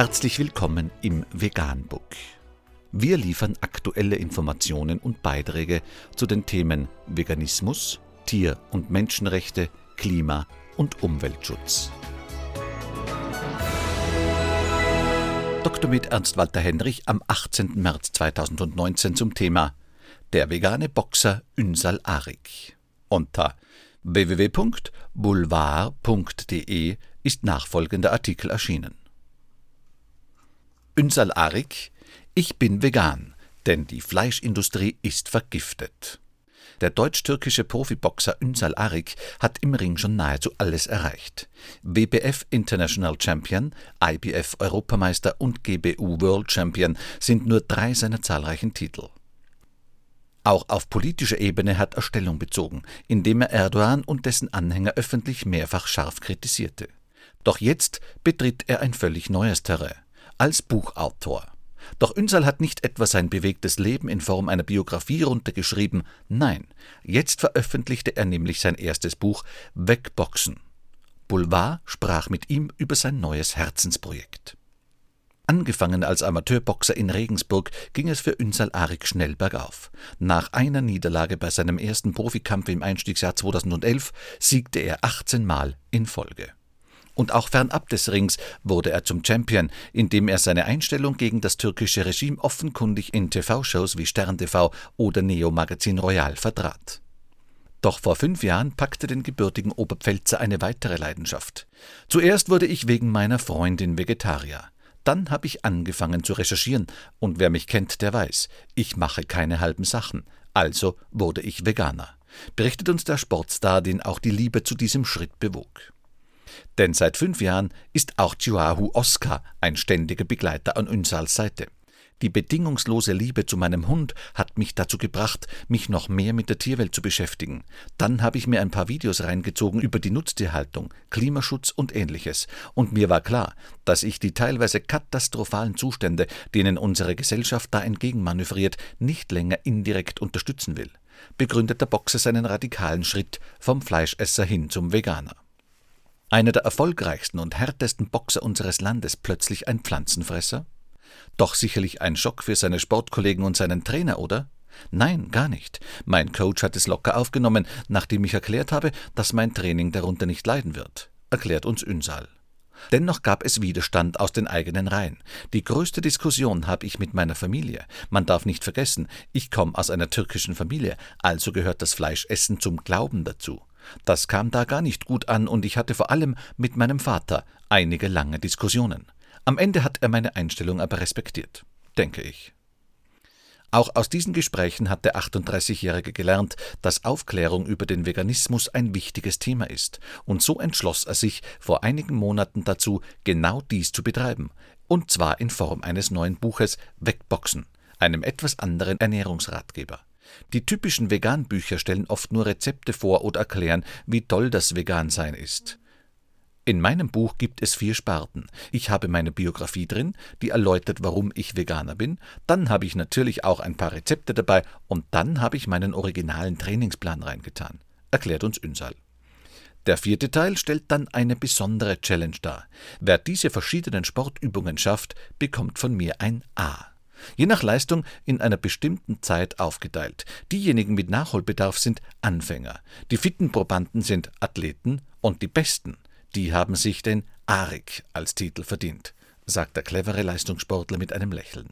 Herzlich willkommen im Veganbook. Wir liefern aktuelle Informationen und Beiträge zu den Themen Veganismus, Tier- und Menschenrechte, Klima- und Umweltschutz. Dr. mit Ernst Walter Henrich am 18. März 2019 zum Thema Der vegane Boxer Ünsal Arik. Unter www.boulevard.de ist nachfolgender Artikel erschienen. Ünsal Arik, ich bin vegan, denn die Fleischindustrie ist vergiftet. Der deutsch-türkische Profiboxer Ünsal Arik hat im Ring schon nahezu alles erreicht. WBF International Champion, IBF Europameister und GBU World Champion sind nur drei seiner zahlreichen Titel. Auch auf politischer Ebene hat er Stellung bezogen, indem er Erdogan und dessen Anhänger öffentlich mehrfach scharf kritisierte. Doch jetzt betritt er ein völlig neues Terrain als Buchautor. Doch Ünsal hat nicht etwa sein bewegtes Leben in Form einer Biografie runtergeschrieben, nein, jetzt veröffentlichte er nämlich sein erstes Buch Wegboxen. Boulevard sprach mit ihm über sein neues Herzensprojekt. Angefangen als Amateurboxer in Regensburg ging es für Ünsal Arik schnell bergauf. Nach einer Niederlage bei seinem ersten Profikampf im Einstiegsjahr 2011 siegte er 18 Mal in Folge. Und auch fernab des Rings wurde er zum Champion, indem er seine Einstellung gegen das türkische Regime offenkundig in TV-Shows wie Stern TV oder Neo Magazin Royal vertrat. Doch vor fünf Jahren packte den gebürtigen Oberpfälzer eine weitere Leidenschaft. Zuerst wurde ich wegen meiner Freundin Vegetarier. Dann habe ich angefangen zu recherchieren, und wer mich kennt, der weiß, ich mache keine halben Sachen. Also wurde ich Veganer. Berichtet uns der Sportstar, den auch die Liebe zu diesem Schritt bewog. Denn seit fünf Jahren ist auch Chihuahua Oscar ein ständiger Begleiter an Ünsals Seite. Die bedingungslose Liebe zu meinem Hund hat mich dazu gebracht, mich noch mehr mit der Tierwelt zu beschäftigen. Dann habe ich mir ein paar Videos reingezogen über die Nutztierhaltung, Klimaschutz und ähnliches. Und mir war klar, dass ich die teilweise katastrophalen Zustände, denen unsere Gesellschaft da entgegenmanövriert, nicht länger indirekt unterstützen will. Begründet der Boxer seinen radikalen Schritt vom Fleischesser hin zum Veganer. Einer der erfolgreichsten und härtesten Boxer unseres Landes plötzlich ein Pflanzenfresser? Doch sicherlich ein Schock für seine Sportkollegen und seinen Trainer, oder? Nein, gar nicht. Mein Coach hat es locker aufgenommen, nachdem ich erklärt habe, dass mein Training darunter nicht leiden wird, erklärt uns Ünsal. Dennoch gab es Widerstand aus den eigenen Reihen. Die größte Diskussion habe ich mit meiner Familie. Man darf nicht vergessen, ich komme aus einer türkischen Familie, also gehört das Fleischessen zum Glauben dazu. Das kam da gar nicht gut an und ich hatte vor allem mit meinem Vater einige lange Diskussionen. Am Ende hat er meine Einstellung aber respektiert, denke ich. Auch aus diesen Gesprächen hat der 38-Jährige gelernt, dass Aufklärung über den Veganismus ein wichtiges Thema ist, und so entschloss er sich vor einigen Monaten dazu, genau dies zu betreiben, und zwar in Form eines neuen Buches Wegboxen, einem etwas anderen Ernährungsratgeber. Die typischen Vegan-Bücher stellen oft nur Rezepte vor oder erklären, wie toll das Vegansein ist. In meinem Buch gibt es vier Sparten. Ich habe meine Biografie drin, die erläutert, warum ich Veganer bin. Dann habe ich natürlich auch ein paar Rezepte dabei und dann habe ich meinen originalen Trainingsplan reingetan, erklärt uns Ünsal. Der vierte Teil stellt dann eine besondere Challenge dar. Wer diese verschiedenen Sportübungen schafft, bekommt von mir ein A. Je nach Leistung in einer bestimmten Zeit aufgeteilt. Diejenigen mit Nachholbedarf sind Anfänger, die fitten Probanden sind Athleten und die Besten die haben sich den Arik als Titel verdient, sagt der clevere Leistungssportler mit einem Lächeln.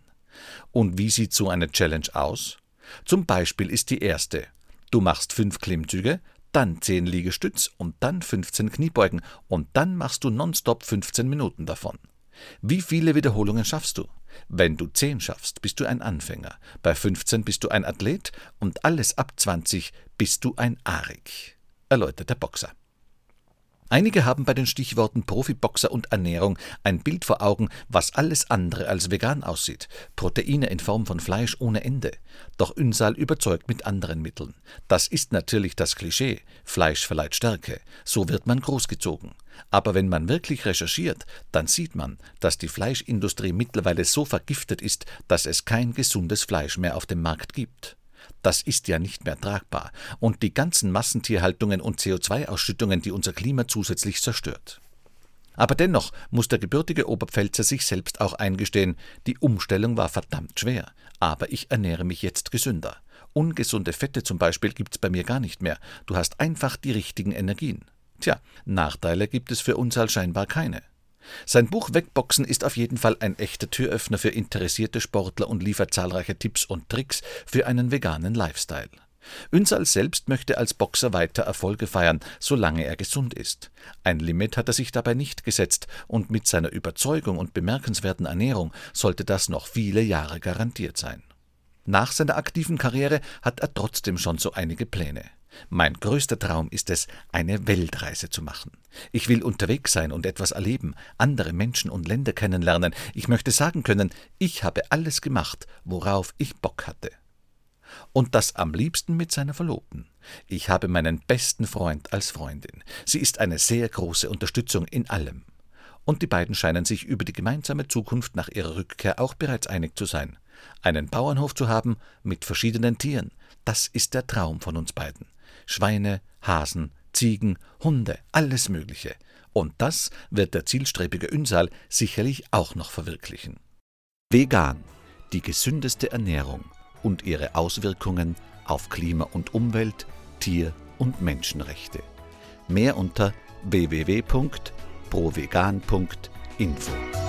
Und wie sieht so eine Challenge aus? Zum Beispiel ist die erste. Du machst fünf Klimmzüge, dann zehn Liegestütz und dann 15 Kniebeugen und dann machst du nonstop 15 Minuten davon. Wie viele Wiederholungen schaffst du? Wenn du 10 schaffst, bist du ein Anfänger, bei 15 bist du ein Athlet und alles ab 20 bist du ein Arik, erläutert der Boxer. Einige haben bei den Stichworten Profiboxer und Ernährung ein Bild vor Augen, was alles andere als vegan aussieht. Proteine in Form von Fleisch ohne Ende. Doch Ünsal überzeugt mit anderen Mitteln. Das ist natürlich das Klischee. Fleisch verleiht Stärke. So wird man großgezogen. Aber wenn man wirklich recherchiert, dann sieht man, dass die Fleischindustrie mittlerweile so vergiftet ist, dass es kein gesundes Fleisch mehr auf dem Markt gibt. Das ist ja nicht mehr tragbar. Und die ganzen Massentierhaltungen und CO2-Ausschüttungen, die unser Klima zusätzlich zerstört. Aber dennoch muss der gebürtige Oberpfälzer sich selbst auch eingestehen, die Umstellung war verdammt schwer, aber ich ernähre mich jetzt gesünder. Ungesunde Fette zum Beispiel gibt's bei mir gar nicht mehr. Du hast einfach die richtigen Energien. Tja, Nachteile gibt es für uns halt scheinbar keine. Sein Buch Wegboxen ist auf jeden Fall ein echter Türöffner für interessierte Sportler und liefert zahlreiche Tipps und Tricks für einen veganen Lifestyle. Ünsal selbst möchte als Boxer weiter Erfolge feiern, solange er gesund ist. Ein Limit hat er sich dabei nicht gesetzt, und mit seiner Überzeugung und bemerkenswerten Ernährung sollte das noch viele Jahre garantiert sein. Nach seiner aktiven Karriere hat er trotzdem schon so einige Pläne. Mein größter Traum ist es, eine Weltreise zu machen. Ich will unterwegs sein und etwas erleben, andere Menschen und Länder kennenlernen. Ich möchte sagen können, ich habe alles gemacht, worauf ich Bock hatte. Und das am liebsten mit seiner Verlobten. Ich habe meinen besten Freund als Freundin. Sie ist eine sehr große Unterstützung in allem. Und die beiden scheinen sich über die gemeinsame Zukunft nach ihrer Rückkehr auch bereits einig zu sein. Einen Bauernhof zu haben mit verschiedenen Tieren, das ist der Traum von uns beiden. Schweine, Hasen, Ziegen, Hunde, alles Mögliche. Und das wird der zielstrebige Ünsal sicherlich auch noch verwirklichen. Vegan, die gesündeste Ernährung und ihre Auswirkungen auf Klima und Umwelt, Tier- und Menschenrechte. Mehr unter www.provegan.info.